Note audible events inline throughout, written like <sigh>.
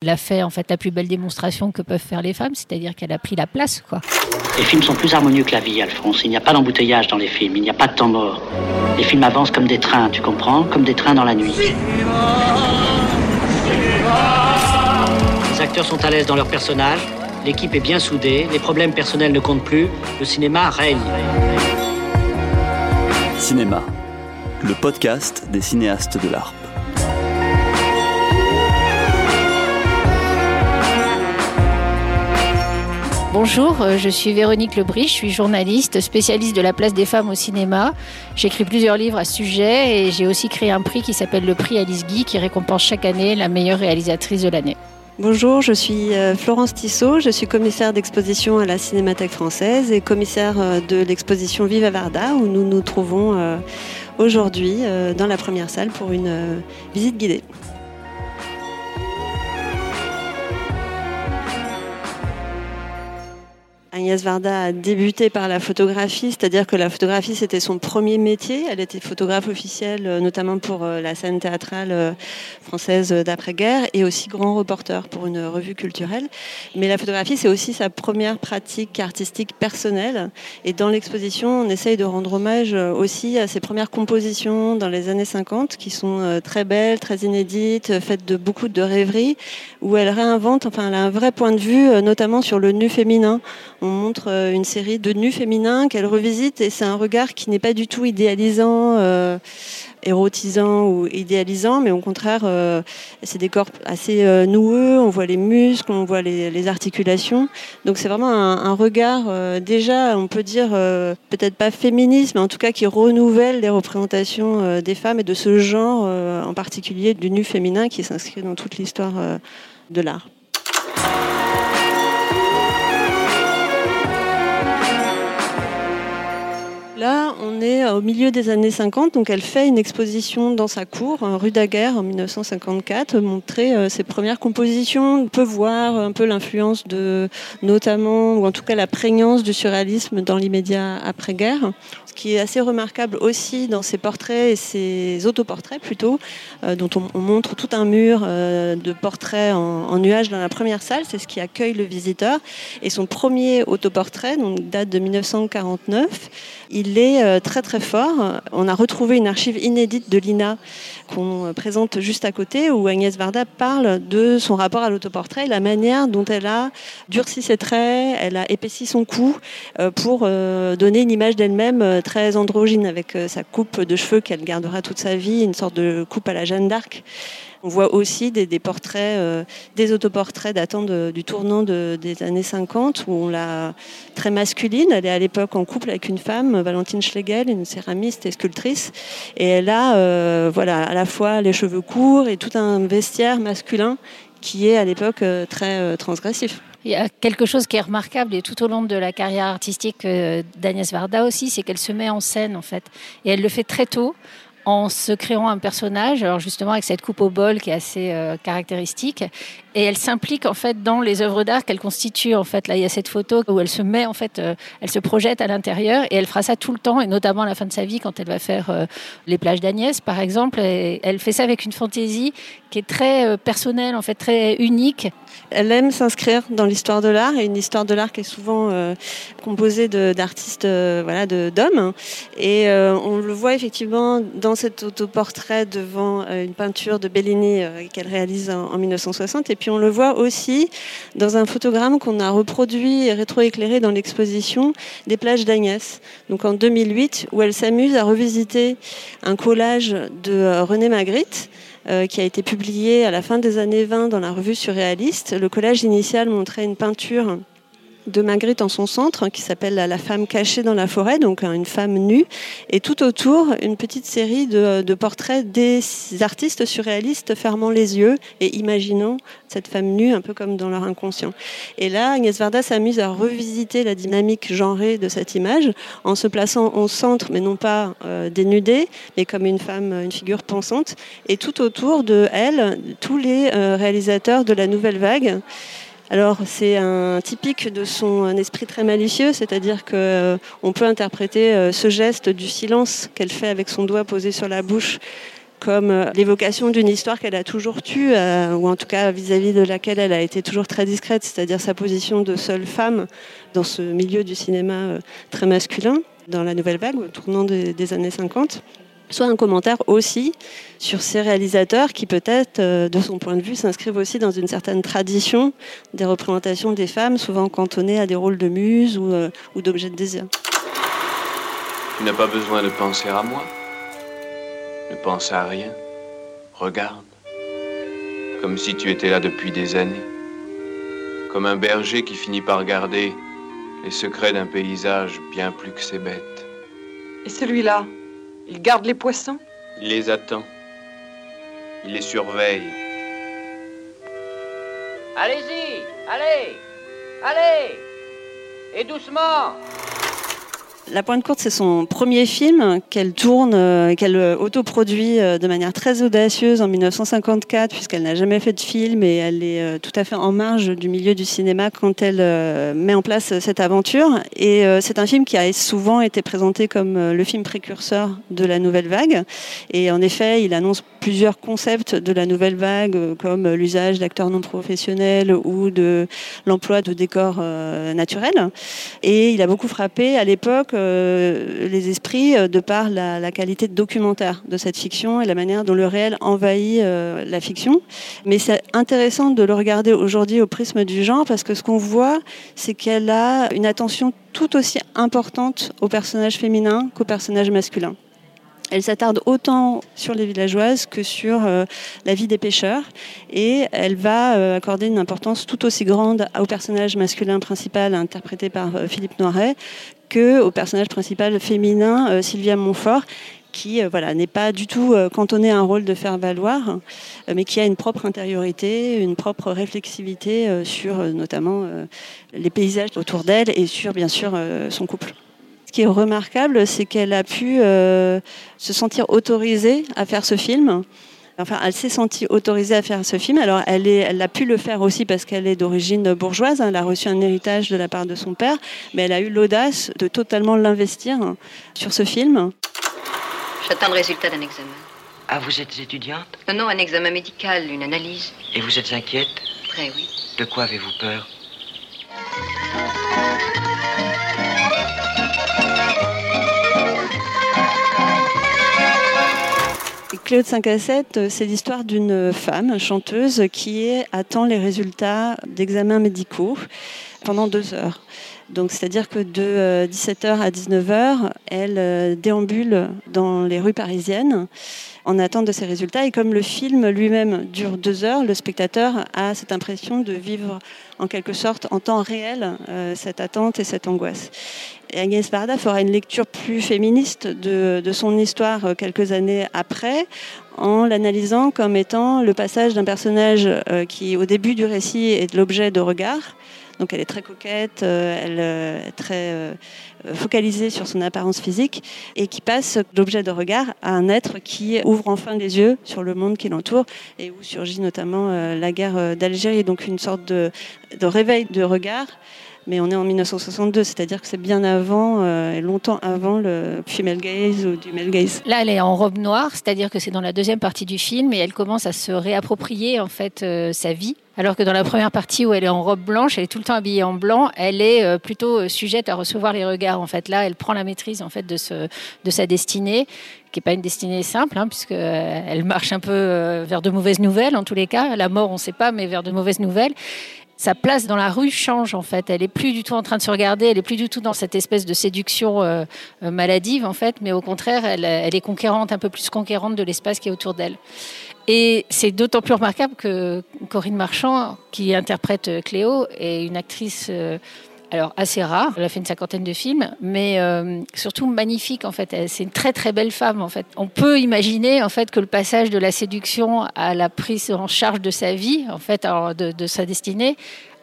Elle a fait en fait la plus belle démonstration que peuvent faire les femmes, c'est-à-dire qu'elle a pris la place, quoi. Les films sont plus harmonieux que la vie, Alphonse. Il n'y a pas d'embouteillage dans les films, il n'y a pas de temps mort. Les films avancent comme des trains, tu comprends? Comme des trains dans la nuit. Les acteurs sont à l'aise dans leur personnage, l'équipe est bien soudée, les problèmes personnels ne comptent plus, le cinéma règne. Cinéma, le podcast des cinéastes de l'ARP. Bonjour, euh, je suis Véronique Lebris, je suis journaliste, spécialiste de la place des femmes au cinéma. J'écris plusieurs livres à ce sujet et j'ai aussi créé un prix qui s'appelle le prix Alice Guy qui récompense chaque année la meilleure réalisatrice de l'année. Bonjour, je suis euh, Florence Tissot, je suis commissaire d'exposition à la Cinémathèque française et commissaire euh, de l'exposition Viva Varda où nous nous trouvons aujourd'hui dans la première salle pour une visite guidée. Agnès Varda a débuté par la photographie, c'est-à-dire que la photographie c'était son premier métier. Elle était photographe officielle, euh, notamment pour euh, la scène théâtrale euh, française d'après-guerre et aussi grand reporter pour une revue culturelle. Mais la photographie c'est aussi sa première pratique artistique personnelle. Et dans l'exposition, on essaye de rendre hommage aussi à ses premières compositions dans les années 50 qui sont très belles, très inédites, faites de beaucoup de rêveries, où elle réinvente, enfin a un vrai point de vue, notamment sur le nu féminin on montre euh, une série de nus féminins qu'elle revisite et c'est un regard qui n'est pas du tout idéalisant, euh, érotisant ou idéalisant, mais au contraire, euh, c'est des corps assez noueux, on voit les muscles, on voit les, articulations. Donc c'est vraiment un, regard déjà, on peut dire, peut-être pas féministe, mais en tout cas qui renouvelle les représentations des femmes et de ce genre en particulier du nu féminin qui s'inscrit dans toute l'histoire de l'art. Là, on est au milieu des années 50, donc elle fait une exposition dans sa cour, rue Daguerre, en 1954, montrer euh, ses premières compositions. On peut voir un peu l'influence de, notamment, ou en tout cas la prégnance du surréalisme dans l'immédiat après-guerre qui est assez remarquable aussi dans ses portraits et ses autoportraits plutôt, euh, dont on, montre tout un mur euh, de portraits en, nuages dans la première salle, c'est ce qui accueille le visiteur. Et son premier autoportrait, donc date de 1949, il est euh, très très fort. On a retrouvé une archive inédite de l'INA qu'on présente juste à côté, où Agnès Varda parle de son rapport à l'autoportrait, la manière dont elle a durci ses traits, elle a épaissi son cou pour donner une image d'elle-même très androgyne avec euh, sa coupe de cheveux qu'elle gardera toute sa vie, une sorte de coupe à la Jeanne d'Arc. On voit aussi des, portraits, euh, des autoportraits datant du tournant des années 50, où on l'a très masculine. Elle est à l'époque en couple avec une femme, Valentine Schlegel, une céramiste et sculptrice. Et elle a euh, voilà, à la fois les cheveux courts et tout un vestiaire masculin qui est à l'époque très transgressif. Il y a quelque chose qui est remarquable et tout au long de la carrière artistique euh, d'Agnès Varda aussi, c'est qu'elle se met en scène en fait. Et elle le fait très tôt en se créant un personnage, alors justement avec cette coupe au bol qui est assez euh, caractéristique, et elle s'implique en fait dans les œuvres d'art qu'elle constitue. En fait, là, il y a cette photo où elle se met en fait, euh, elle se projette à l'intérieur, et elle fera ça tout le temps, et notamment à la fin de sa vie quand elle va faire les plages d'Agnès, par exemple. Et elle fait ça avec une fantaisie qui est très personnelle, en fait, très unique. Elle aime s'inscrire dans l'histoire de l'art et une histoire de l'art qui est souvent euh, composée d'artistes euh, voilà, d'hommes. Et euh, on le voit effectivement dans cet autoportrait devant une peinture de Bellini qu'elle réalise en, 1960. Et puis on le voit aussi dans un photogramme qu'on a reproduit et rétroéclairé dans l'exposition des plages d'Agnès. Donc en 2008, où elle s'amuse à revisiter un collage de René Magritte euh, qui a été publié à la fin des années 20 dans la revue Surréaliste. Le collège initial montrait une peinture de Magritte en son centre, qui s'appelle La femme cachée dans la forêt, donc hein, une femme nue, et tout autour, une petite série de, portraits des artistes surréalistes fermant les yeux et imaginant cette femme nue, un peu comme dans leur inconscient. Et là, Agnès Varda s'amuse à revisiter la dynamique genrée de cette image, en se plaçant au centre, mais non pas euh, dénudée, mais comme une femme, une figure pensante, et tout autour de elle, tous les euh, réalisateurs de la nouvelle vague, alors c'est un typique de son esprit très malicieux, c'est-à-dire qu'on euh, peut interpréter euh, ce geste du silence qu'elle fait avec son doigt posé sur la bouche comme euh, l'évocation d'une histoire qu'elle a toujours tue, euh, ou en tout cas vis-à-vis de laquelle elle a été toujours très discrète, c'est-à-dire sa position de seule femme dans ce milieu du cinéma très masculin, dans la nouvelle vague, au tournant des années 50 soit un commentaire aussi sur ces réalisateurs qui peut-être, de son point de vue, s'inscrivent aussi dans une certaine tradition des représentations des femmes, souvent cantonnées à des rôles de muse ou, ou d'objets de désir. Tu n'as pas besoin de penser à moi. Ne pense à rien. Regarde. Comme si tu étais là depuis des années. Comme un berger qui finit par garder les secrets d'un paysage bien plus que ses bêtes. Et celui-là, il garde les poissons Il les attend. Il les surveille. Allez-y, allez, allez, et doucement. La Pointe Courte, c'est son premier film qu'elle tourne, euh, qu'elle euh, autoproduit euh, de manière très audacieuse en 1954, puisqu'elle n'a jamais fait de film et elle est tout à fait en marge du milieu du cinéma quand elle met en place cette aventure. Et c'est un film qui a souvent été présenté comme le film précurseur de la nouvelle vague. Et en effet, il annonce plusieurs concepts de la nouvelle vague, comme l'usage d'acteurs non professionnels ou de l'emploi de décors naturels. Et il a beaucoup frappé à l'époque les esprits euh, de par la, qualité documentaire de cette fiction et la manière dont le réel envahit euh, la fiction. Mais c'est intéressant de le regarder aujourd'hui au prisme du genre parce que ce qu'on voit, c'est qu'elle a une attention tout aussi importante aux personnages féminins qu'aux personnages masculins. Elle s'attarde autant sur les villageoises que sur la vie des pêcheurs et elle va accorder une importance tout aussi grande au personnage masculin principal interprété par Philippe Noiret que au personnage principal féminin, euh, Sylvia Montfort, qui euh, voilà, n'est pas du tout euh, cantonnée à un rôle de faire valoir, mais qui a une propre intériorité, une propre réflexivité sur notamment les paysages autour d'elle et sur bien sûr son couple. Ce qui est remarquable, c'est qu'elle a pu se sentir autorisée à faire ce film Enfin, elle s'est sentie autorisée à faire ce film. Alors, elle, est, elle a pu le faire aussi parce qu'elle est d'origine bourgeoise. Elle a reçu un héritage de la part de son père, mais elle a eu l'audace de totalement l'investir sur ce film. J'attends le résultat d'un examen. Ah, vous êtes étudiante? Non, non, un examen médical, une analyse. Et vous êtes inquiète? Très, oui. De quoi avez-vous peur? Claude 5 à 7, euh, c'est l'histoire d'une femme chanteuse qui attend les résultats d'examens médicaux pendant deux heures. Donc, c'est-à-dire que de 17h euh, à 19h, elle euh, déambule dans les rues parisiennes en attente de ces résultats. Et comme le film lui-même dure deux heures, le spectateur a cette impression de vivre en quelque sorte en temps réel cette attente et cette angoisse. Et Agnès Varda fera une lecture plus féministe de son histoire quelques années après, en l'analysant comme étant le passage d'un personnage qui, au début du récit, est l'objet de regard donc elle est très coquette, euh, elle euh, est très euh, focalisée sur son apparence physique et qui passe d'objet de regard à un être qui ouvre enfin les yeux sur le monde qui l'entoure et où surgit notamment la guerre d'Algérie, donc une sorte de, de réveil de regard mais on est en 1962, c'est-à-dire que c'est bien avant, et longtemps avant le female gaze ou du male gaze. Là, elle est en robe noire, c'est-à-dire que c'est dans la deuxième partie du film, et elle commence à se réapproprier en fait sa vie alors que dans la première partie où elle est en robe blanche, elle est tout le temps habillée en blanc, elle est euh, plutôt euh, sujette à recevoir les regards. En fait, là, elle prend la maîtrise en fait de, ce, de sa destinée, qui n'est pas une destinée simple, hein, puisqu'elle marche un peu euh, vers de mauvaises nouvelles, en tous les cas. La mort, on ne sait pas, mais vers de mauvaises nouvelles sa place dans la rue change en fait. Elle est plus du tout en train de se regarder, elle est plus du tout dans cette espèce de séduction maladive en fait, mais au contraire, elle, est conquérante, un peu plus conquérante de l'espace qui est autour d'elle. Et c'est d'autant plus remarquable que Corinne Marchand, qui interprète Cléo, est une actrice euh, alors assez rare. Elle a fait une cinquantaine de films, mais euh, surtout magnifique en fait. C'est une très très belle femme en fait. On peut imaginer en fait que le passage de la séduction à la prise en charge de sa vie, en fait, de, de sa destinée,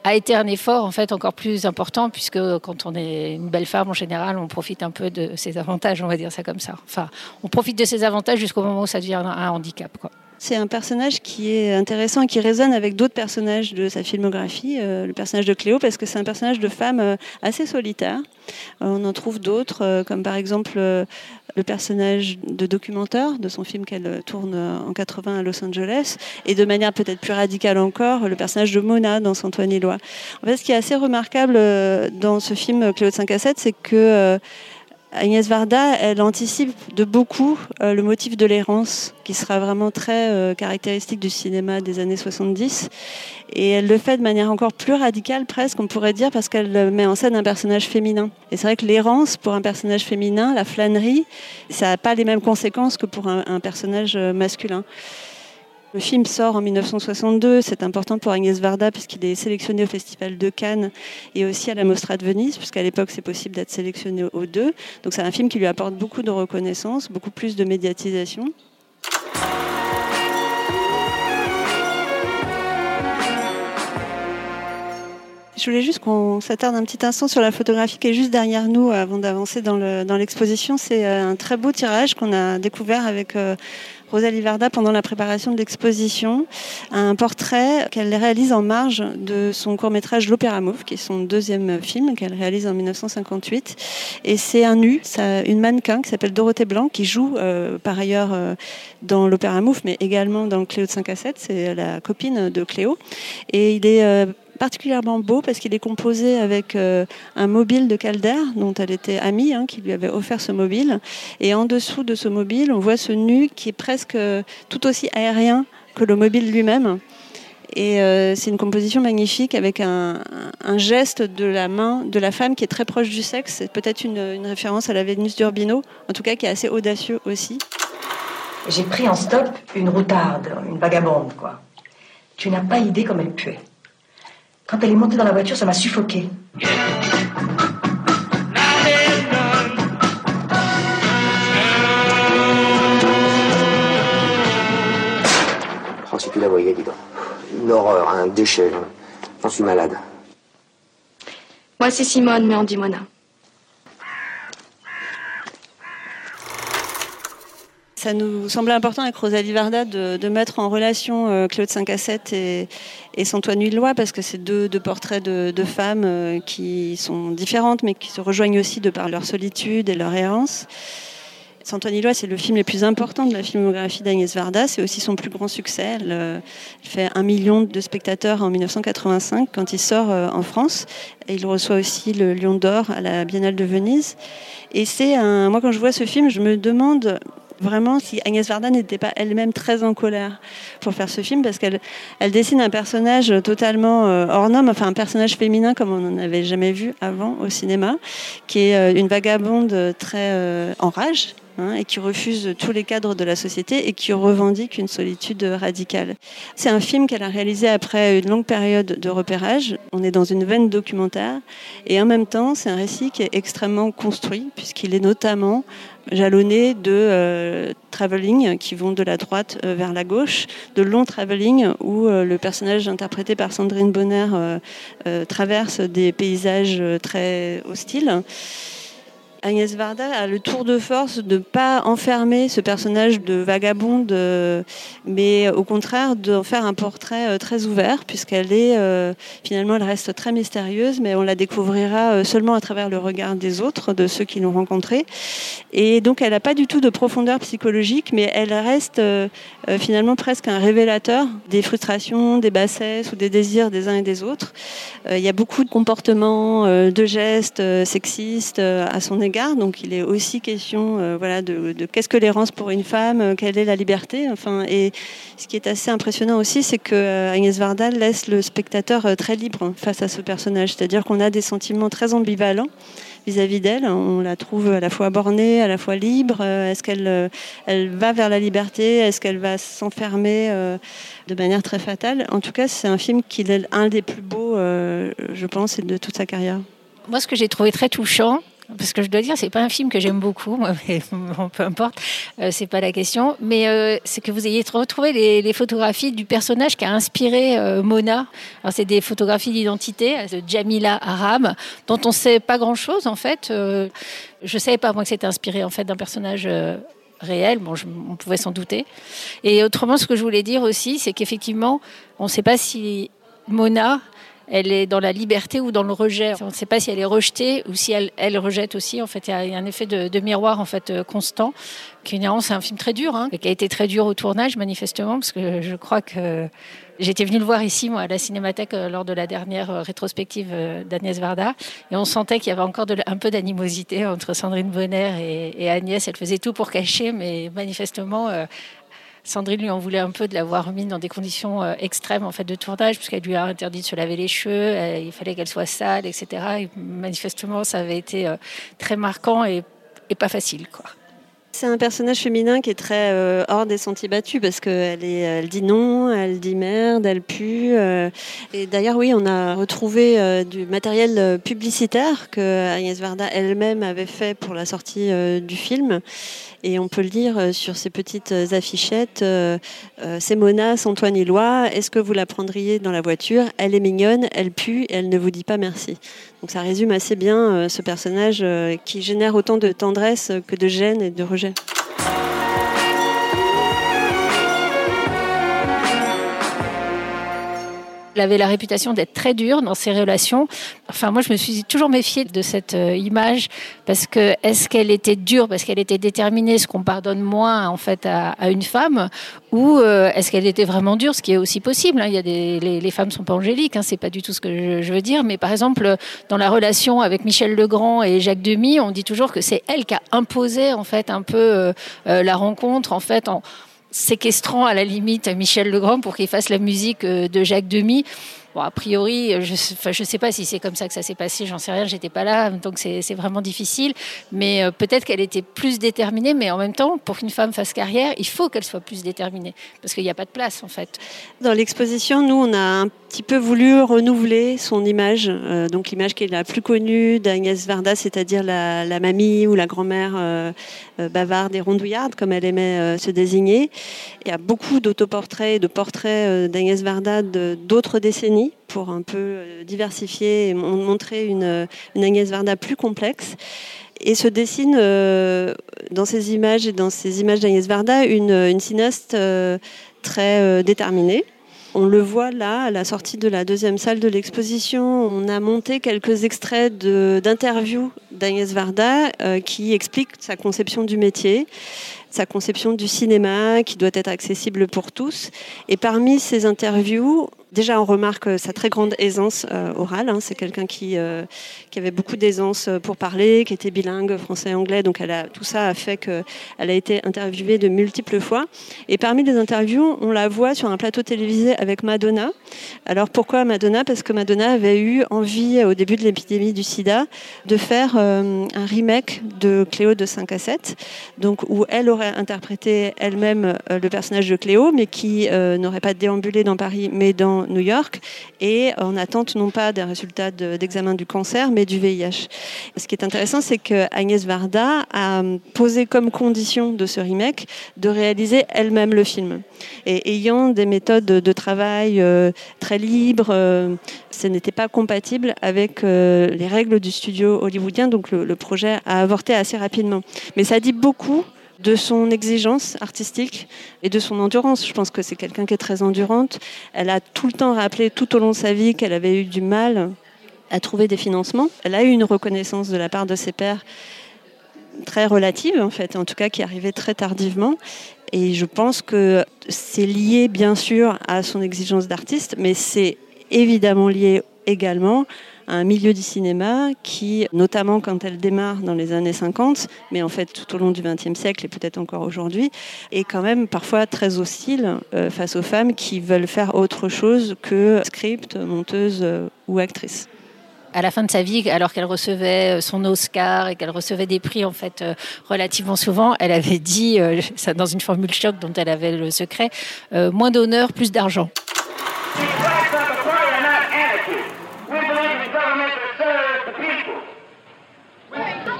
a été un effort en fait encore plus important puisque quand on est une belle femme en général, on profite un peu de ses avantages, on va dire ça comme ça. Enfin, on profite de ses avantages jusqu'au moment où ça devient un handicap. Quoi. C'est un personnage qui est intéressant et qui résonne avec d'autres personnages de sa filmographie, euh, le personnage de Cléo, parce que c'est un personnage de femme euh, assez solitaire. Euh, on en trouve d'autres, comme par exemple le personnage de documentaire de son film qu'elle tourne en 80 à Los Angeles, et de manière peut-être plus radicale encore, le personnage de Mona dans Antoine Éloy. En fait, ce qui est assez remarquable dans ce film Cléo de 5 à 7, c'est que Agnès Varda, elle anticipe de beaucoup euh, le motif de l'errance, qui sera vraiment très euh, caractéristique du cinéma des années 70. Et elle le fait de manière encore plus radicale, presque, on pourrait dire, parce qu'elle met en scène un personnage féminin. Et c'est vrai que l'errance, pour un personnage féminin, la flânerie, ça n'a pas les mêmes conséquences que pour un personnage euh, masculin. Le film sort en 1962, c'est important pour Agnès Varda puisqu'il est sélectionné au Festival de Cannes et aussi à la Mostra de Venise, puisqu'à l'époque c'est possible d'être sélectionné aux deux. Donc c'est un film qui lui apporte beaucoup de reconnaissance, beaucoup plus de médiatisation. Je voulais juste qu'on s'attarde un petit instant sur la photographie qui est juste derrière nous avant d'avancer dans l'exposition. c'est euh, un très beau tirage qu'on a découvert avec euh, Rosalie Varda pendant la préparation de l'exposition, un portrait qu'elle réalise en marge de son court-métrage L'Opéra Mauve, qui est son deuxième film qu'elle réalise en 1958. Et c'est un nu, une mannequin qui s'appelle Dorothée Blanc, qui joue euh, par ailleurs euh, dans L'Opéra Mauve, mais également dans Cléo de 5 à 7, c'est la copine de Cléo. Et il est euh, particulièrement beau parce qu'il est composé avec euh, un mobile de Calder dont elle était amie, hein, qui lui avait offert ce mobile. Et en dessous de ce mobile, on voit ce nu qui est presque euh, tout aussi aérien que le mobile lui-même. Et euh, c'est une composition magnifique avec un, geste de la main de la femme qui est très proche du sexe. C'est peut-être une, une, référence à la Vénus d'Urbino, en tout cas qui est assez audacieux aussi. J'ai pris en stop une routarde, une vagabonde, quoi. Tu n'as pas idée comme elle puait. Quand elle est montée dans la voiture, ça m'a suffoqué. Oh, si tu la voyais, dis donc. Une horreur, un déchet. J'en suis malade. Moi, c'est Simone, mais on dit Mona. Ça nous semblait important avec Rosalie Varda de, mettre en relation euh, Claude 5 à 7 et, et Santoine Huillois parce que c'est deux, portraits de, femmes euh, qui sont différentes mais qui se rejoignent aussi de par leur solitude et leur errance. Santoine Huillois, c'est le film le plus important de la filmographie d'Agnès Varda. C'est aussi son plus grand succès. Elle, euh, fait un million de spectateurs en 1985 quand il sort en France. Et il reçoit aussi le Lion d'Or à la Biennale de Venise. Et c'est un. Moi, quand je vois ce film, je me demande vraiment si Agnès Varda n'était pas elle-même très en colère pour faire ce film parce qu'elle elle dessine un personnage totalement euh, hors norme, enfin un personnage féminin comme on n'en avait jamais vu avant au cinéma, qui est euh, une vagabonde très euh, en rage Hein, et qui refuse tous les cadres de la société et qui revendique une solitude radicale. C'est un film qu'elle a réalisé après une longue période de repérage. On est dans une veine documentaire et en même temps, c'est un récit qui est extrêmement construit puisqu'il est notamment jalonné de euh, travelling qui vont de la droite euh, vers la gauche, de longs travelling où euh, le personnage interprété par Sandrine Bonner traverse des paysages très hostiles. Agnès Varda a le tour de force de ne pas enfermer ce personnage de vagabonde, mais au contraire d'en faire un portrait euh, très ouvert, puisqu'elle est euh, finalement elle reste très mystérieuse, mais on la découvrira euh, seulement à travers le regard des autres, de ceux qui l'ont rencontrée. Et donc elle n'a pas du tout de profondeur psychologique, mais elle reste finalement presque un révélateur des frustrations, des bassesses ou des désirs des uns et des autres. Il y a beaucoup de comportements, de gestes sexistes à son égard donc il est aussi question euh, voilà, de, qu'est-ce que l'errance pour une femme, euh, quelle est la liberté. Enfin, et ce qui est assez impressionnant aussi, c'est que euh, Agnès Varda laisse le spectateur très libre face à ce personnage. C'est-à-dire qu'on a des sentiments très ambivalents vis-à-vis d'elle. On la trouve à la fois bornée, à la fois libre. Est-ce qu'elle elle va vers la liberté? Est-ce qu'elle va s'enfermer de manière très fatale? En tout cas, c'est un film qui est un des plus beaux, je pense, de toute sa carrière. Moi, ce que j'ai trouvé très touchant, parce que je dois dire, c'est pas un film que j'aime beaucoup, mais <laughs> peu importe, euh, c'est pas la question. Mais euh, c'est que vous ayez retrouvé les, photographies du personnage qui a inspiré euh, Mona. Alors c'est des photographies d'identité de Jamila Aram, dont on sait pas grand chose en fait. je savais pas moi que c'était inspiré en fait d'un personnage réel. Bon, on pouvait s'en douter. Et autrement, ce que je voulais dire aussi, c'est qu'effectivement, on ne sait pas si Mona, elle est dans la liberté ou dans le rejet. On ne sait pas si elle est rejetée ou si elle, rejette aussi. En fait, il y a- un effet de, miroir en fait euh, constant. C'est un film très dur, hein, qui a été très dur au tournage manifestement, parce que je crois que j'étais venue le voir ici, moi, à la Cinémathèque euh, lors de la dernière euh, rétrospective d'Agnès Varda, et on sentait qu'il y avait encore un peu d'animosité entre Sandrine Bonner et Agnès. Elle faisait tout pour cacher, mais manifestement. Sandrine lui en voulait un peu de l'avoir mis dans des conditions euh, extrêmes en fait de tournage, puisqu'elle lui a interdit de se laver les cheveux, euh, il fallait qu'elle soit sale, etc. Et manifestement, ça avait été euh, très marquant et, pas facile, quoi. C'est un personnage féminin qui est très hors des sentiers battus parce qu'elle elle dit non, elle dit merde, elle pue. et d'ailleurs, oui, on a retrouvé du matériel publicitaire que Agnès Varda elle-même avait fait pour la sortie du film. Et on peut le lire euh, sur ces petites euh, affichettes. euh, euh, c'est Mona, Antoine Éloy. Est-ce que vous la prendriez dans la voiture? Elle est mignonne, elle pue, elle ne vous dit pas merci. Donc ça résume assez bien ce personnage qui génère autant de tendresse que de gêne et de rejet. Elle avait la réputation d'être très dure dans ses relations. Enfin, moi, je me suis toujours méfiée de cette euh, image parce que est-ce qu'elle était dure parce qu'elle était déterminée, ce qu'on pardonne moins en fait à, une femme, ou euh, est-ce qu'elle était vraiment dure, ce qui est aussi possible. hein. Il y a des, les, les femmes sont pas angéliques, hein, c'est pas du tout ce que je, veux dire. Mais par exemple, dans la relation avec Michel Legrand et Jacques Demy, on dit toujours que c'est elle qui a imposé en fait un peu euh, la rencontre en fait en séquestrant à la limite Michel Legrand pour qu'il fasse la musique euh, de Jacques Demy. Bon, a priori, je ne sais pas si c'est comme ça que ça s'est passé, j'en sais rien, j'étais pas là, donc c'est vraiment difficile. Mais euh, peut-être qu'elle était plus déterminée, mais en même temps, pour qu'une femme fasse carrière, il faut qu'elle soit plus déterminée, parce qu'il n'y a pas de place en fait. Dans l'exposition, nous, on a un petit peu voulu renouveler son image, euh, donc l'image qui est la plus connue d'Agnès Varda, c'est-à-dire la, mamie ou la grand-mère euh, bavarde et rondouillarde, comme elle aimait se désigner. Il y a beaucoup d'autoportraits et de portraits d'Agnès Varda d'autres décennies pour un peu euh, diversifier et mon- montrer une, Agnès Varda plus complexe. Et se dessine euh, dans ces images et dans ces images d'Agnès Varda une, cinéaste euh, très déterminée. On le voit là, à la sortie de la deuxième salle de l'exposition. On a monté quelques extraits d'interviews d'Agnès Varda qui expliquent sa conception du métier, sa conception du cinéma qui doit être accessible pour tous. Et parmi ces interviews, déjà on remarque sa très grande aisance euh, orale. hein. C'est quelqu'un qui, euh, qui avait beaucoup d'aisance pour parler, qui était bilingue français et anglais. Donc a, tout ça a fait qu'elle a été interviewée de multiples fois. Et parmi les interviews, on la voit sur un plateau télévisé avec Madonna. Alors pourquoi Madonna? Parce que Madonna avait eu envie, au début de l'épidémie du sida, de faire euh, un remake de Cléo de 5 à 7, donc où elle aurait interprété elle-même euh, le personnage de Cléo, mais qui euh, n'aurait pas déambulé dans Paris, mais dans New York, et en attente non pas des résultats de- d'examen du cancer, mais du VIH. Ce qui est intéressant, c'est que Agnès Varda a posé comme condition de ce remake de réaliser elle-même le film. Et ayant des méthodes de travail euh, très libres, ce n'était pas compatible avec les règles du studio hollywoodien, donc le projet a avorté assez rapidement. Mais ça dit beaucoup de son exigence artistique et de son endurance. Je pense que c'est quelqu'un qui est très endurante. Elle a tout le temps rappelé tout au long de sa vie qu'elle avait eu du mal à trouver des financements. Elle a eu une reconnaissance de la part de ses pairs très relative, en fait, en tout cas qui arrivait très tardivement. Et je pense que c'est lié, bien sûr, à son exigence d'artiste, mais c'est évidemment lié également un milieu du cinéma qui, notamment quand elle démarre dans les années 50, mais en fait tout au long du XXe siècle et peut-être encore aujourd'hui, est quand même parfois très hostile euh, face aux femmes qui veulent faire autre chose que script, monteuse euh, ou actrice à la fin de sa vie, alors qu'elle recevait euh, son Oscar et qu'elle recevait des prix en fait relativement souvent, elle avait dit, <laughs> dans une formule choc dont elle avait le secret, moins d'honneur, plus d'argent.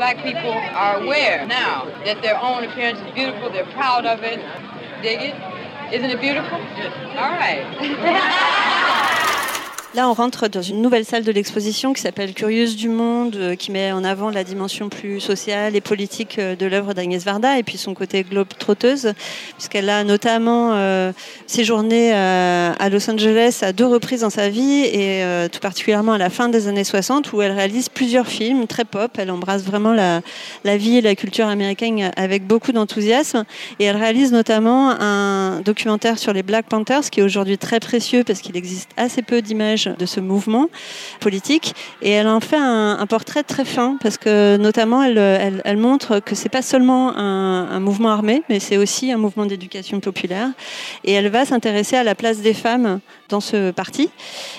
Black people are aware now that their own appearance is beautiful. They're proud of it. Dig it? Isn't it beautiful? All right. <laughs> Là, on rentre dans une nouvelle salle de l'exposition qui s'appelle Curieuse du Monde, euh, qui met en avant la dimension plus sociale et politique euh, de l'œuvre d'Agnès Varda et puis son côté globe-trotteuse, puisqu'elle a notamment euh, séjourné à, Los Angeles à deux reprises dans sa vie et tout particulièrement à la fin des années 60 où elle réalise plusieurs films très pop. Elle embrasse vraiment la, la vie et la culture américaine avec beaucoup d'enthousiasme et elle réalise notamment un documentaire sur les Black Panthers qui est aujourd'hui très précieux parce qu'il existe assez peu d'images de ce mouvement politique et elle en fait un, portrait très fin parce que notamment elle, elle, montre que c'est pas seulement un, mouvement armé mais c'est aussi un mouvement d'éducation populaire et elle va s'intéresser à la place des femmes dans ce parti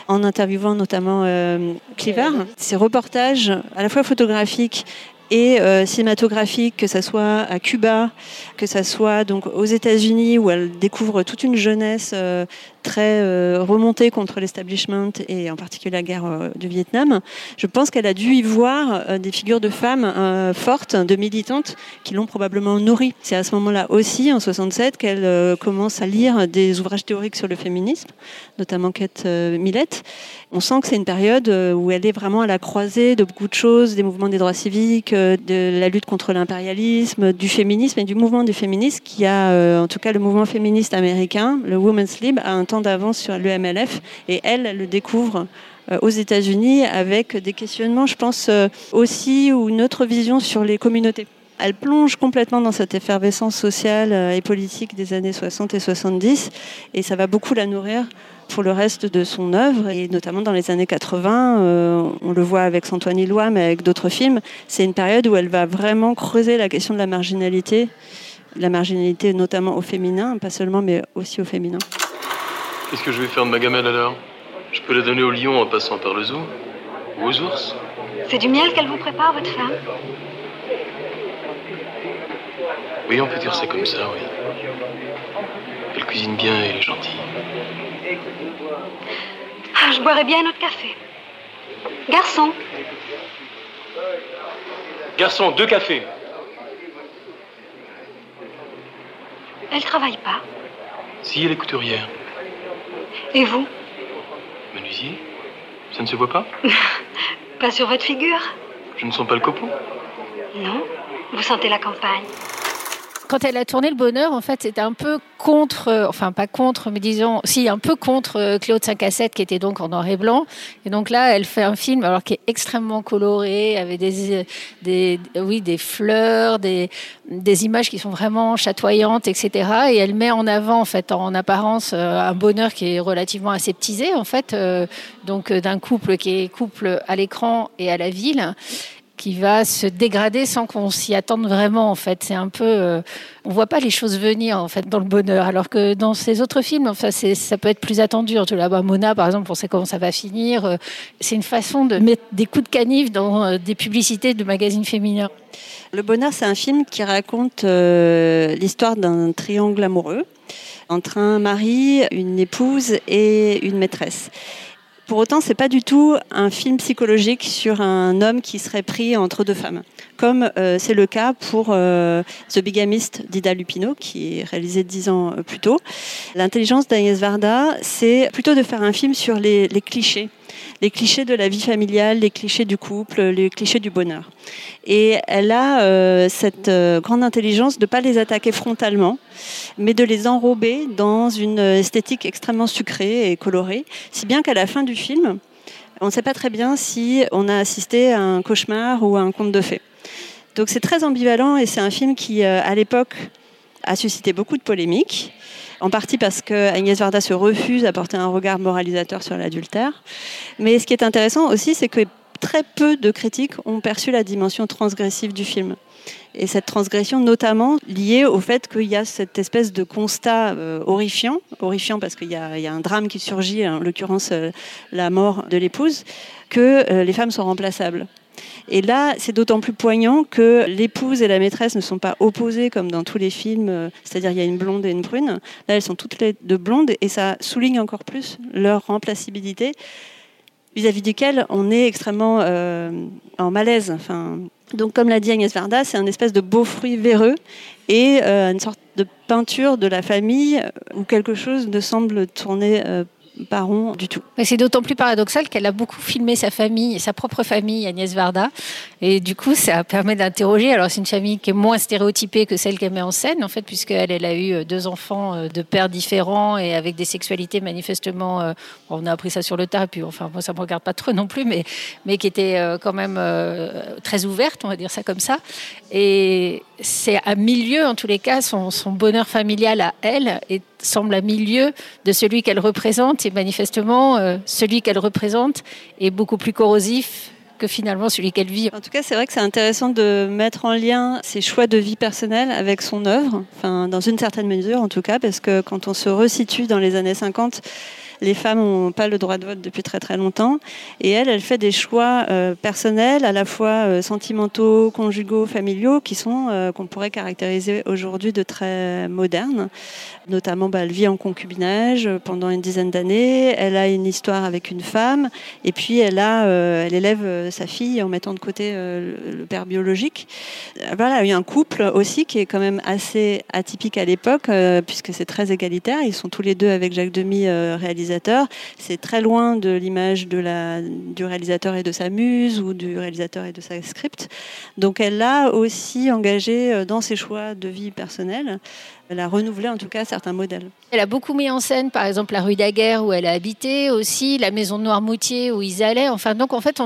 en interviewant notamment euh, Cleaver. Ces reportages à la fois photographiques et euh, cinématographiques, que ce soit à Cuba, que ce soit donc aux États-Unis où elle découvre toute une jeunesse euh, très euh, remontée contre l'establishment et en particulier la guerre euh, du Vietnam. Je pense qu'elle a dû y voir euh, des figures de femmes fortes, de militantes, qui l'ont probablement nourrie. C'est à ce moment-là aussi, en 67, qu'elle commence à lire des ouvrages théoriques sur le féminisme, notamment Kate Millett. On sent que c'est une période où elle est vraiment à la croisée de beaucoup de choses, des mouvements des droits civiques, de la lutte contre l'impérialisme, du féminisme et du mouvement du féminisme qui a, en tout cas le mouvement féministe américain, le Women's Lib, a un temps d'avance sur le MLF et elle, elle le découvre euh, aux États-Unis avec des questionnements, je pense, euh, aussi ou une autre vision sur les communautés. Elle plonge complètement dans cette effervescence sociale euh, et politique des années 60 et 70 et ça va beaucoup la nourrir pour le reste de son œuvre et notamment dans les années 80, euh, on le voit avec Antoine Ilois mais avec d'autres films, c'est une période où elle va vraiment creuser la question de la marginalité, la marginalité notamment au féminin, pas seulement mais aussi au féminin. Qu'est-ce que je vais faire de ma gamelle alors Je peux la donner au lion en passant par le zoo Ou aux ours C'est du miel qu'elle vous prépare, votre femme Oui, on peut dire ça comme ça, oui. Elle cuisine bien et elle est gentille. Ah, Je boirais bien un autre café. Garçon, Garçon, deux cafés. elle travaille pas. Si, elle est couturière. Et vous Menuisier Ça ne se voit pas <laughs> Pas sur votre figure Je ne sens pas le copeau. Non. Vous sentez la campagne Quand elle a tourné Le Bonheur, en fait, c'était un peu contre, euh, enfin pas contre, mais disons, si, un peu contre euh, Claude 5 à 7, qui était donc en noir et blanc. Et donc là, elle fait un film, alors qui est extrêmement coloré, avec des, euh, des, oui, des fleurs, des, des images qui sont vraiment chatoyantes, etc. Et elle met en avant, en fait, en apparence, un bonheur qui est relativement aseptisé, en fait, donc d'un couple qui est couple à l'écran et à la ville qui va se dégrader sans qu'on s'y attende vraiment en fait. C'est un peu euh, on voit pas les choses venir en fait dans le bonheur. Alors que dans ces autres films enfin ça peut être plus attendu. Là-bas Mona par exemple on sait comment ça va finir. Euh, c'est une façon de mettre des coups de canif dans euh, des publicités de magazines féminins. Le Bonheur, c'est un film qui raconte l'histoire d'un triangle amoureux entre un mari, une épouse et une maîtresse. Pour autant, c'est pas du tout un film psychologique sur un homme qui serait pris entre deux femmes, comme euh, c'est le cas pour euh, The Bigamist d'Ida Lupino, qui est réalisé dix ans euh, plus tôt. L'intelligence d'Agnès Varda, c'est plutôt de faire un film sur les, clichés, les clichés de la vie familiale, les clichés du couple, les clichés du bonheur. Et elle a cette grande intelligence de ne pas les attaquer frontalement, mais de les enrober dans une esthétique extrêmement sucrée et colorée, si bien qu'à la fin du film, on ne sait pas très bien si on a assisté à un cauchemar ou à un conte de fées. Donc c'est très ambivalent et c'est un film qui, euh, à l'époque, a suscité beaucoup de polémiques, en partie parce que Agnès Varda se refuse à porter un regard moralisateur sur l'adultère. Mais ce qui est intéressant aussi, c'est que très peu de critiques ont perçu la dimension transgressive du film. Et cette transgression notamment liée au fait qu'il y a cette espèce de constat euh, horrifiant, horrifiant parce qu'il y, a- un drame qui surgit, en l'occurrence euh, la mort de l'épouse, que les femmes sont remplaçables. Et là, c'est d'autant plus poignant que l'épouse et la maîtresse ne sont pas opposées comme dans tous les films, euh, c'est-à-dire il y a une blonde et une brune. Là, elles sont toutes les deux blondes et ça souligne encore plus leur remplaçabilité vis-à-vis duquel on est extrêmement euh, en malaise. Donc, comme l'a dit Agnès Varda, c'est un espèce de beau fruit véreux et euh, une sorte de peinture de la famille où quelque chose ne semble tourner euh, baron du tout. Mais c'est d'autant plus paradoxal qu'elle a beaucoup filmé sa famille, sa propre famille, Agnès Varda. Et du coup, ça permet d'interroger. Alors, c'est une famille qui est moins stéréotypée que celle qu'elle met en scène, en fait, puisqu'elle elle a eu deux enfants de pères différents et avec des sexualités manifestement. on a appris ça sur le tas, puis enfin, moi, ça me regarde pas trop non plus, mais, mais qui étaient quand même très ouvertes, on va dire ça comme ça. Et c'est à milieu, en tous les cas, son, son bonheur familial à elle et semble à milieu de celui qu'elle représente. Et manifestement, euh, celui qu'elle représente est beaucoup plus corrosif que finalement celui qu'elle vit. En tout cas, c'est vrai que c'est intéressant de mettre en lien ses choix de vie personnelle avec son œuvre, enfin, dans une certaine mesure en tout cas, parce que quand on se resitue dans les années 50, les femmes n'ont pas le droit de vote depuis très très longtemps. Et elle, elle fait des choix euh, personnels, à la fois euh, sentimentaux, conjugaux, familiaux, qui sont, euh, qu'on pourrait caractériser aujourd'hui de très modernes. Notamment, bah, elle vit en concubinage pendant une dizaine d'années. Elle a une histoire avec une femme. Et puis, elle, a, elle élève sa fille en mettant de côté le père biologique. Voilà, il y a un couple aussi qui est quand même assez atypique à l'époque, puisque c'est très égalitaire. Ils sont tous les deux avec Jacques Demy réalisés c'est très loin de l'image du réalisateur et de sa muse ou du réalisateur et de sa script. Donc elle l'a aussi engagé euh, dans ses choix de vie personnelle elle a renouvelé en tout cas certains modèles. Elle a beaucoup mis en scène, par exemple, la rue Daguerre où elle a habité, aussi la maison de Noirmoutier où ils allaient. Enfin, donc en fait,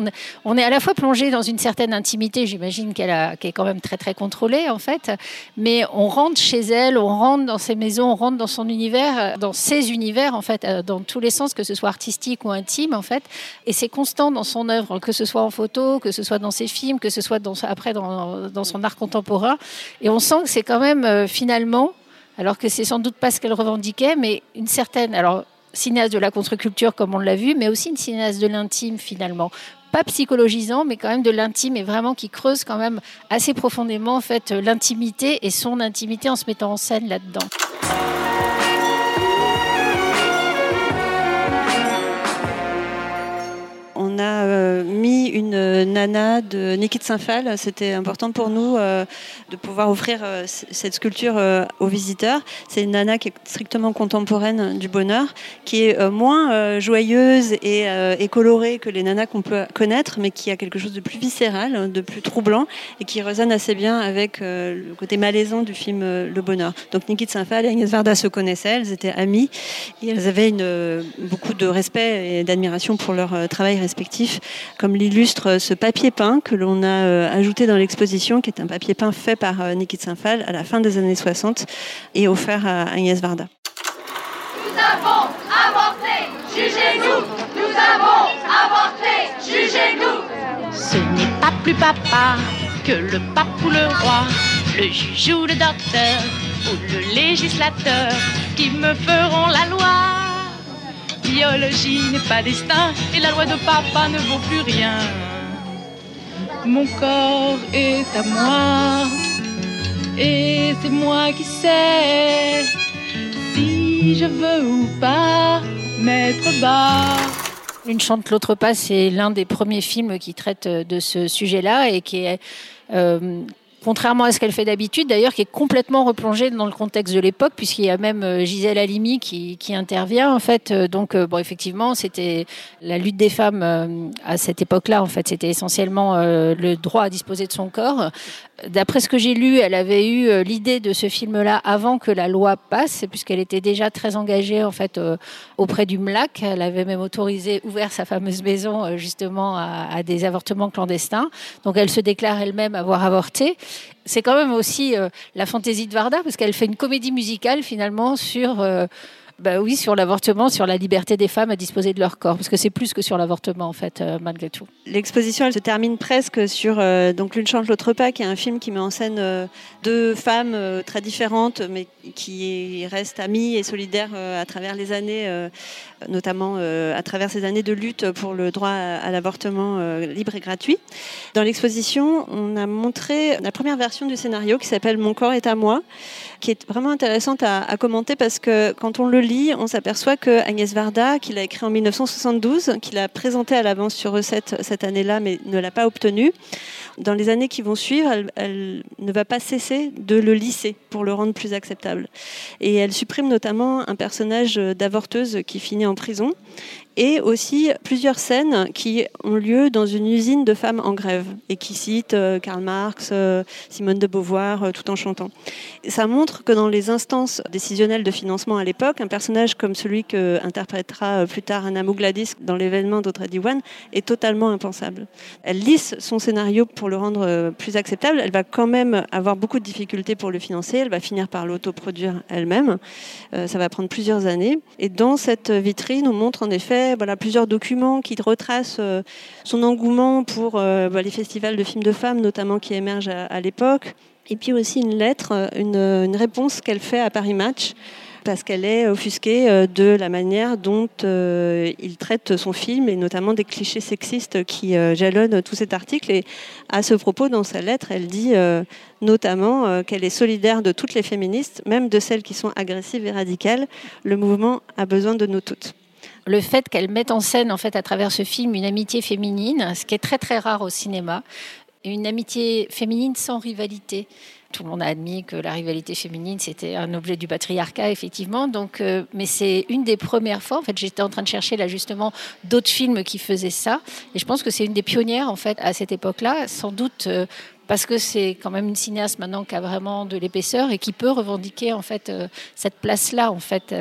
on, est à la fois plongé dans une certaine intimité, j'imagine qu'elle est quand même très très contrôlée en fait, mais on rentre chez elle, on rentre dans ses maisons, on rentre dans son univers, dans ses univers en fait, euh, dans tous les sens, que ce soit artistique ou intime en fait, et c'est constant dans son œuvre, que ce soit en photo, que ce soit dans ses films, que ce soit après dans, dans son art contemporain, et on sent que c'est quand même euh, finalement alors que c'est sans doute pas ce qu'elle revendiquait, mais une certaine, alors cinéaste de la contre-culture comme on l'a vu, mais aussi une cinéaste de l'intime finalement. Pas psychologisant, mais quand même de l'intime et vraiment qui creuse quand même assez profondément en fait l'intimité et son intimité en se mettant en scène là-dedans. A euh, mis une nana de Niki de Saint-Phal. C'était important pour nous euh, de pouvoir offrir euh, cette sculpture aux visiteurs. C'est une nana qui est strictement contemporaine du bonheur, qui est moins joyeuse et, colorée que les nanas qu'on peut connaître, mais qui a quelque chose de plus viscéral, de plus troublant et qui résonne assez bien avec le côté malaisant du film Le Bonheur. Donc Niki de Saint-Phal et Agnès Varda se connaissaient, elles étaient amies et elles avaient beaucoup de respect et d'admiration pour leur travail respectifs, comme l'illustre ce papier peint que l'on a euh, ajouté dans l'exposition, qui est un papier peint fait par euh, Niki de Saint-Phal à la fin des années 60 et offert à Agnès Varda. Nous avons avorté, jugez-nous. Nous avons avorté, jugez-nous. Ce n'est pas plus papa que le pape ou le roi, le juge ou le docteur ou le législateur qui me feront la loi biologie n'est pas destin et la loi de papa ne vaut plus rien. Mon corps est à moi et c'est moi qui sais si je veux ou pas mettre bas. Une chante l'autre pas, c'est l'un des premiers films qui traite de ce sujet-là et qui est euh, contrairement à ce qu'elle fait d'habitude, d'ailleurs, qui est complètement replongée dans le contexte de l'époque, puisqu'il y a même euh, Gisèle Halimi qui, intervient, en fait. Euh, donc, euh, bon, effectivement, c'était la lutte des femmes à cette époque-là, en fait. C'était essentiellement le droit à disposer de son corps. D'après ce que j'ai lu, elle avait eu l'idée de ce film-là avant que la loi passe, puisqu'elle était déjà très engagée, en fait, auprès du MLAC. Elle avait même autorisé, ouvert sa fameuse maison, justement, à des avortements clandestins. Donc, elle se déclare elle-même avoir avorté c'est quand même aussi euh, la fantaisie de Varda, parce qu'elle fait une comédie musicale finalement sur euh, bah oui, sur l'avortement, sur la liberté des femmes à disposer de leur corps, parce que c'est plus que sur l'avortement en fait, euh, malgré tout. L'exposition, elle se termine presque sur euh, donc l'une change l'autre pas, qui est un film qui met en scène euh, deux femmes très différentes, mais qui restent amies et solidaires à travers les années, notamment à travers ces années de lutte pour le droit à, l'avortement libre et gratuit. Dans l'exposition, on a montré la première version du scénario qui s'appelle Mon corps est à moi, qui est vraiment intéressante à, à commenter parce que quand on le lit on s'aperçoit que Agnès Varda, qu'il a écrit en 1972, qu'il a présenté à l'avance sur recette cette année-là, mais ne l'a pas obtenu, dans les années qui vont suivre, elle, elle, ne va pas cesser de le lisser pour le rendre plus acceptable. Et elle supprime notamment un personnage d'avorteuse qui finit en prison et aussi plusieurs scènes qui ont lieu dans une usine de femmes en grève et qui citent euh, Karl Marx, euh, Simone de Beauvoir, euh, tout en chantant. Ça montre que dans les instances décisionnelles de financement à l'époque, un personnage comme celui que interprétera plus tard Anna Mougladis dans l'événement d'Audrey Diwan est totalement impensable. Elle lisse son scénario pour le rendre plus acceptable. Elle va quand même avoir beaucoup de difficultés pour le financer. Elle va finir par l'autoproduire elle-même. Ça va prendre plusieurs années. Et dans cette vitrine, on montre en effet voilà, plusieurs documents qui retracent euh, son engouement pour euh, bah, les festivals de films de femmes, notamment qui émergent à, l'époque. Et puis aussi une lettre, euh, une, réponse qu'elle fait à Paris Match parce qu'elle est offusquée de la manière dont il traite son film et notamment des clichés sexistes qui jalonnent tout cet article. Et à ce propos, dans sa lettre, elle dit notamment qu'elle est solidaire de toutes les féministes, même de celles qui sont agressives et radicales. Le mouvement a besoin de nous toutes le fait qu'elle mette en scène, en fait, à travers ce film, une amitié féminine, ce qui est très très rare au cinéma, une amitié féminine sans rivalité. Tout le monde a admis que la rivalité féminine, c'était un objet du patriarcat, effectivement. Donc, euh, mais c'est une des premières fois. En fait, j'étais en train de chercher là justement d'autres films qui faisaient ça, et je pense que c'est une des pionnières en fait à cette époque-là, sans doute. Euh, parce que c'est quand même une cinéaste maintenant qui a vraiment de l'épaisseur et qui peut revendiquer en fait euh, cette place-là en fait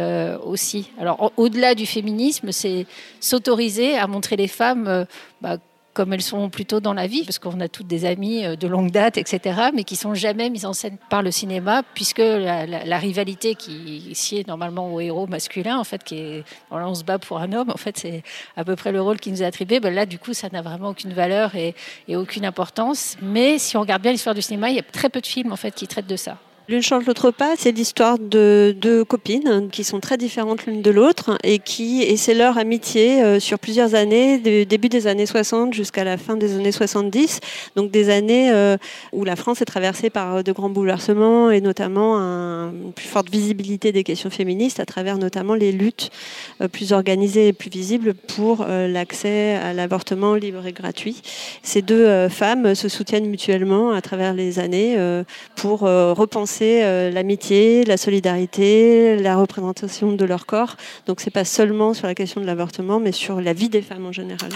aussi. Alors au-delà du féminisme, c'est s'autoriser à montrer les femmes bah, comme elles sont plutôt dans la vie, parce qu'on a toutes des amies euh, de longue date, etc., mais qui sont jamais mises en scène par le cinéma, puisque la, rivalité qui est normalement au héros masculin, en fait, qui est, on se bat pour un homme, en fait, c'est à peu près le rôle qui nous est attribué. Ben là, du coup, ça n'a vraiment aucune valeur et, et aucune importance. Mais si on regarde bien l'histoire du cinéma, il y a très peu de films, en fait, qui traitent de ça. L'une change l'autre pas, c'est l'histoire de deux copines qui sont très différentes l'une de l'autre et qui et c'est leur amitié euh, sur plusieurs années, du début des années 60 jusqu'à la fin des années 70, donc des années euh, où la France est traversée par de grands bouleversements et notamment une plus forte visibilité des questions féministes à travers notamment les luttes euh, plus organisées et plus visibles pour l'accès à l'avortement libre et gratuit. Ces deux femmes se soutiennent mutuellement à travers les années pour repenser euh, l'amitié, la solidarité, la représentation de leur corps. Donc c'est pas seulement sur la question de l'avortement, mais sur la vie des femmes en général.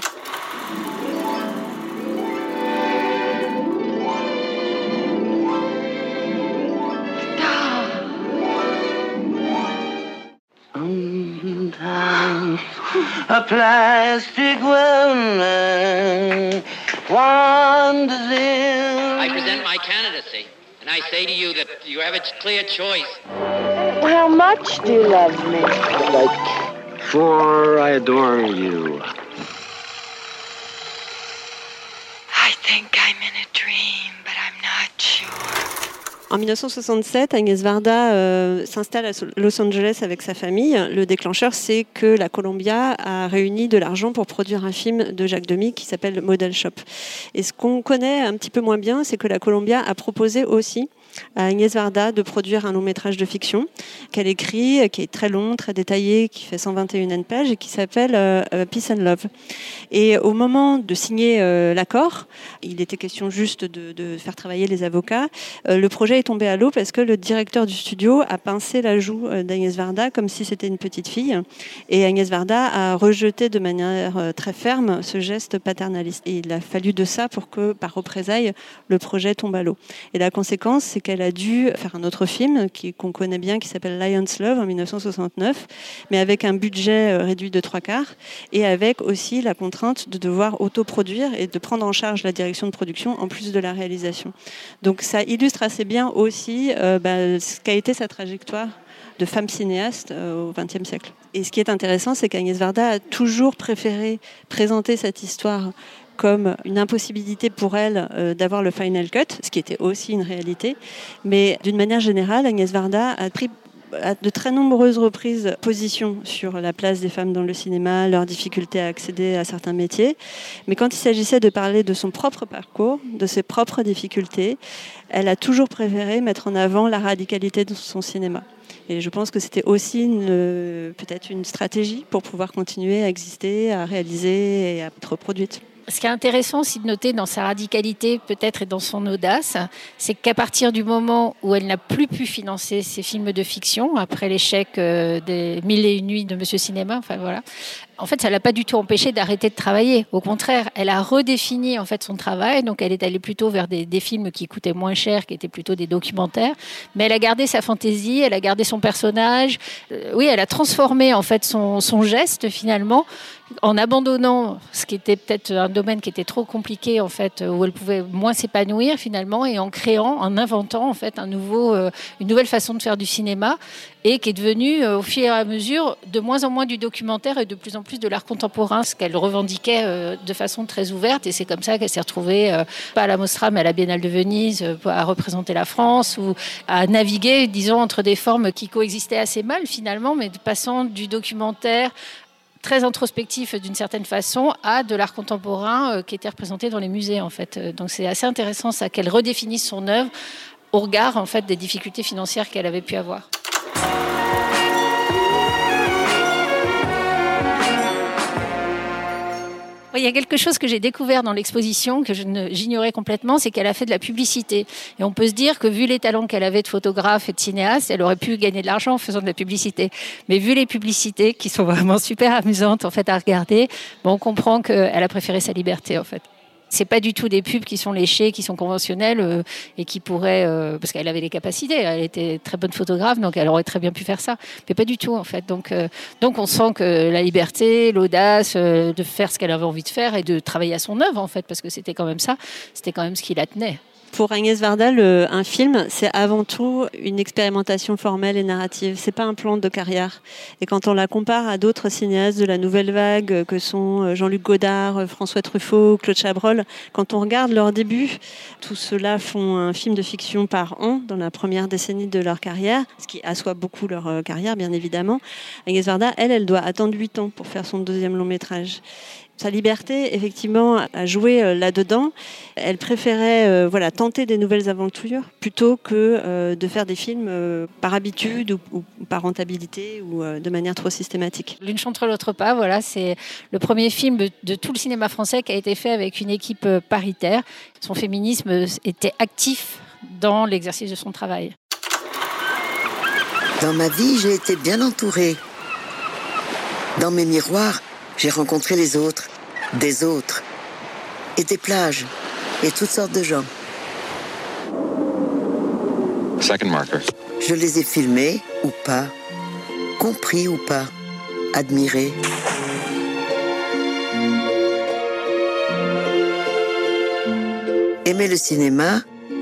a plastic woman wanders in. I present my candidacy. And I say to you that you have a clear choice. How much do you love me? Like, for I adore you. I think I'm in a dream, but I'm not sure. En 1967, Agnès Varda euh, s'installe à Los Angeles avec sa famille. Le déclencheur, c'est que la Columbia a réuni de l'argent pour produire un film de Jacques Demy qui s'appelle Model Shop. Et ce qu'on connaît un petit peu moins bien, c'est que la Columbia a proposé aussi à Agnès Varda de produire un long métrage de fiction qu'elle écrit, qui est très long, très détaillé, qui fait 121 pages et qui s'appelle euh, euh, Peace and Love. Et au moment de signer euh, l'accord, il était question juste de, faire travailler les avocats, le projet est tombé à l'eau parce que le directeur du studio a pincé la joue d'Agnès Varda comme si c'était une petite fille. Et Agnès Varda a rejeté de manière très ferme ce geste paternaliste. Il a fallu de ça pour que, par représailles, le projet tombe à l'eau. Et la conséquence, c'est qu'elle a dû faire un autre film qu'on connaît bien qui s'appelle Lion's Love en 1969, mais avec un budget euh, réduit de trois quarts et avec aussi la contrainte de devoir autoproduire et de prendre en charge la direction de production en plus de la réalisation. Donc ça illustre assez bien aussi euh, bah, ce qu'a été sa trajectoire de femme cinéaste euh, au XXe siècle. Et ce qui est intéressant, c'est qu'Agnès Varda a toujours préféré présenter cette histoire comme une impossibilité pour elle euh, d'avoir le final cut, ce qui était aussi une réalité. Mais d'une manière générale, Agnès Varda a pris de très nombreuses reprises position sur la place des femmes dans le cinéma, leur difficulté à accéder à certains métiers. Mais quand il s'agissait de parler de son propre parcours, de ses propres difficultés, elle a toujours préféré mettre en avant la radicalité de son cinéma. Et je pense que c'était aussi peut-être une stratégie pour pouvoir continuer à exister, à réaliser et à être produite. Ce qui est intéressant aussi de noter dans sa radicalité, peut-être, et dans son audace, c'est qu'à partir du moment où elle n'a plus pu financer ses films de fiction, après l'échec euh, des Mille et une nuits de Monsieur Cinéma, enfin voilà, en fait, ça l'a pas du tout empêché d'arrêter de travailler. Au contraire, elle a redéfini en fait son travail. Donc, elle est allée plutôt vers des, films qui coûtaient moins cher, qui étaient plutôt des documentaires. Mais elle a gardé sa fantaisie, elle a gardé son personnage. Euh, oui, elle a transformé en fait son, geste finalement en abandonnant ce qui était peut-être un domaine qui était trop compliqué en fait, où elle pouvait moins s'épanouir finalement, et en créant, en inventant en fait nouveau, euh, une nouvelle façon de faire du cinéma, et qui est devenue euh, au fur et à mesure de moins en moins du documentaire et de plus en plus de l'art contemporain, ce qu'elle revendiquait euh, de façon très ouverte, et c'est comme ça qu'elle s'est retrouvée pas à la Mostra mais à la Biennale de Venise à représenter la France ou à naviguer, disons, entre des formes qui coexistaient assez mal finalement, mais passant du documentaire très introspectif d'une certaine façon à de l'art contemporain euh, qui était représenté dans les musées en fait. Euh, donc c'est assez intéressant ça qu'elle redéfinisse son œuvre au regard en fait des difficultés financières qu'elle avait pu avoir. Il y a quelque chose que j'ai découvert dans l'exposition que j'ignorais complètement, c'est qu'elle a fait de la publicité. Et on peut se dire que vu les talents qu'elle avait de photographe et de cinéaste, elle aurait pu gagner de l'argent en faisant de la publicité. Mais vu les publicités qui sont <laughs> vraiment super amusantes en fait à regarder, bon, on comprend qu'elle a préféré sa liberté en fait c'est pas du tout des pubs qui sont léchées, qui sont conventionnelles euh, et qui pourraient, euh, parce qu'elle avait les capacités, elle était très bonne photographe, donc elle aurait très bien pu faire ça, mais pas du tout en fait. Donc, euh, donc on sent que la liberté, l'audace de faire ce qu'elle avait envie de faire et de travailler à son œuvre en fait, parce que c'était quand même ça, c'était quand même ce qui la tenait. Pour Agnès Varda, un film, c'est avant tout une expérimentation formelle et narrative. C'est pas un plan de carrière. Et quand on la compare à d'autres cinéastes de la nouvelle vague, que sont euh, Jean-Luc Godard, euh, François Truffaut, Claude Chabrol, quand on regarde leur début, tous ceux-là font un film de fiction par an dans la première décennie de leur carrière, ce qui assoit beaucoup leur euh, carrière, bien évidemment. Agnès Varda, elle, elle doit attendre 8 ans pour faire son deuxième long métrage sa liberté, effectivement, à jouer euh, là-dedans. Elle préférait euh, voilà, tenter des nouvelles aventures plutôt que euh, de faire des films par habitude ou, par rentabilité ou de manière trop systématique. L'une chantre l'autre pas, voilà, c'est le premier film de tout le cinéma français qui a été fait avec une équipe paritaire. Son féminisme était actif dans l'exercice de son travail. Dans ma vie, j'ai été bien entourée. Dans mes miroirs, j'ai rencontré les autres, des autres, et des plages, et toutes sortes de gens. Second marker. Je les ai filmés ou pas, compris ou pas, admirés. Aimer le cinéma,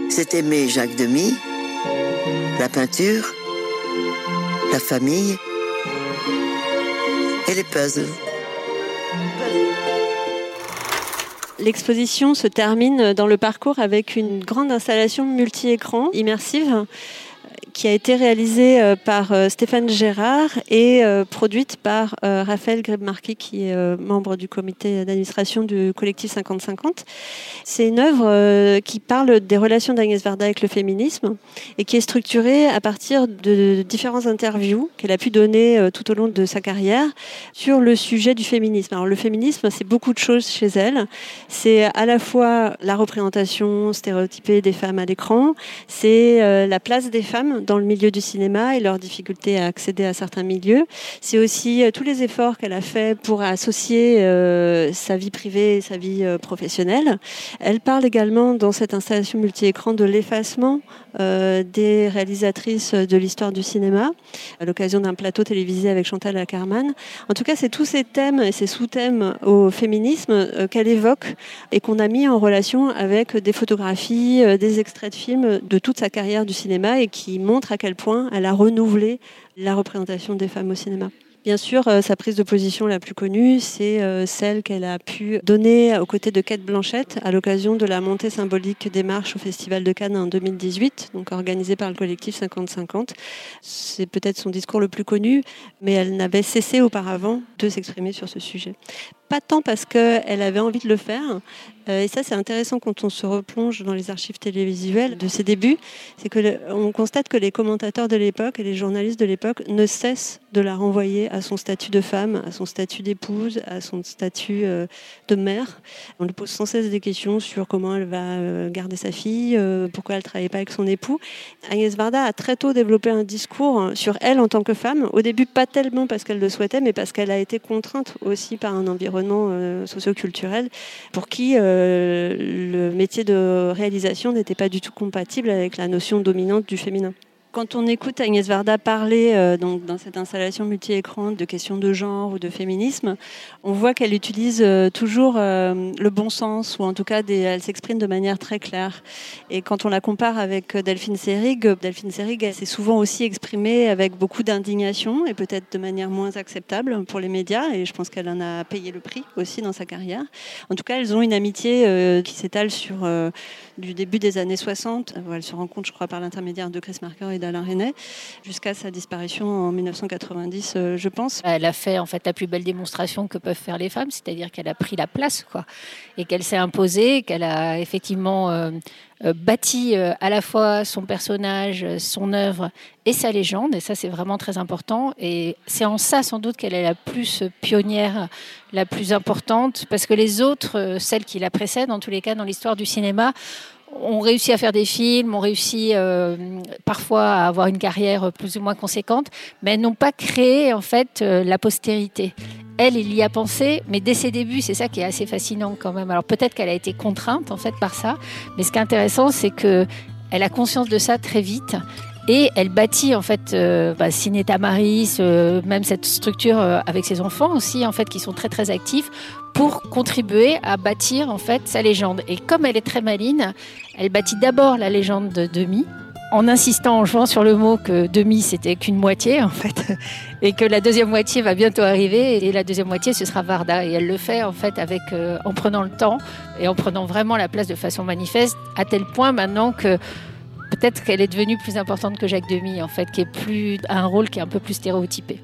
c'est aimer Jacques Demy, la peinture, la famille et les puzzles. L'exposition se termine dans le parcours avec une grande installation multi-écran immersive qui a été réalisée euh, par euh, Stéphane Gérard et euh, produite par Raphaël Grebmarki, qui est membre du comité d'administration du collectif 50-50. C'est une œuvre qui parle des relations d'Agnès Varda avec le féminisme et qui est structurée à partir de différents interviews qu'elle a pu donner tout au long de sa carrière sur le sujet du féminisme. Alors le féminisme, c'est beaucoup de choses chez elle. C'est à la fois la représentation stéréotypée des femmes à l'écran, c'est la place des femmes dans le milieu du cinéma et leur difficulté à accéder à certains milieux. C'est aussi euh, tous les efforts qu'elle a fait pour associer euh, sa vie privée et sa vie euh, professionnelle. Elle parle également dans cette installation multi-écran de l'effacement des réalisatrices de l'histoire du cinéma à l'occasion d'un plateau télévisé avec Chantal Ackerman. En tout cas, c'est tous ces thèmes et ces sous-thèmes au féminisme qu'elle évoque et qu'on a mis en relation avec des photographies, des extraits de films de toute sa carrière du cinéma et qui montre à quel point elle a renouvelé la représentation des femmes au cinéma. Bien sûr, euh, sa prise de position la plus connue, c'est euh, celle qu'elle a pu donner aux côtés de Kate Blanchette à l'occasion de la montée symbolique des marches au Festival de Cannes en 2018, donc organisée par le collectif 50-50. C'est peut-être son discours le plus connu, mais elle n'avait cessé auparavant de s'exprimer sur ce sujet. Pas tant parce qu'elle avait envie de le faire, euh, et ça, c'est intéressant quand on se replonge dans les archives télévisuelles de ses débuts. C'est que on constate que les commentateurs de l'époque et les journalistes de l'époque ne cessent de la renvoyer à son statut de femme, à son statut d'épouse, à son statut euh, de mère. On lui pose sans cesse des questions sur comment elle va euh, garder sa fille, pourquoi elle ne travaille pas avec son époux. Agnès Varda a très tôt développé un discours sur elle en tant que femme. Au début, pas tellement parce qu'elle le souhaitait, mais parce qu'elle a été contrainte aussi par un environnement socioculturel pour qui le métier de réalisation n'était pas du tout compatible avec la notion dominante du féminin. Quand on écoute Agnès Varda parler euh, donc, dans cette installation multi-écran de questions de genre ou de féminisme, on voit qu'elle utilise euh, toujours euh, le bon sens, ou en tout cas elle s'exprime de manière très claire. Et quand on la compare avec Delphine Seyrig, Delphine Seyrig s'est souvent aussi exprimée avec beaucoup d'indignation et peut-être de manière moins acceptable pour les médias, et je pense qu'elle en a payé le prix aussi dans sa carrière. En tout cas, elles ont une amitié qui s'étale sur du début des années 60. Elle se rencontre, je crois, par l'intermédiaire de Chris Marker et d'Alain René, jusqu'à sa disparition en 1990, euh, je pense. Elle a fait en fait la plus belle démonstration que peuvent faire les femmes, c'est-à-dire qu'elle a pris la place, quoi, et qu'elle s'est imposée, qu'elle a effectivement euh, euh, bâti à la fois son personnage, son œuvre et sa légende, et ça c'est vraiment très important. Et c'est en ça sans doute qu'elle est la plus pionnière, la plus importante, parce que les autres, celles qui la précèdent, en tous les cas dans l'histoire du cinéma, ont réussi à faire des films, ont réussi euh, parfois à avoir une carrière plus ou moins conséquente, mais n'ont pas créé en fait euh, la postérité. Elle, il y a pensé, mais dès ses débuts, c'est ça qui est assez fascinant quand même. Alors peut-être qu'elle a été contrainte en fait par ça, mais ce qui est intéressant, c'est que elle a conscience de ça très vite et elle bâtit en fait euh, bah, euh, même cette structure avec ses enfants aussi en fait qui sont très très actifs pour contribuer à bâtir en fait sa légende. Et comme elle est très maline, elle bâtit d'abord la légende de Demi en insistant, en jouant sur le mot que Demi c'était qu'une moitié en fait, <laughs> et que la deuxième moitié va bientôt arriver et la deuxième moitié ce sera Varda. Et elle le fait en fait avec euh, en prenant le temps et en prenant vraiment la place de façon manifeste, à tel point maintenant que peut-être qu'elle est devenue plus importante que Jacques Demi en fait, qui est plus un rôle qui est un peu plus stéréotypé.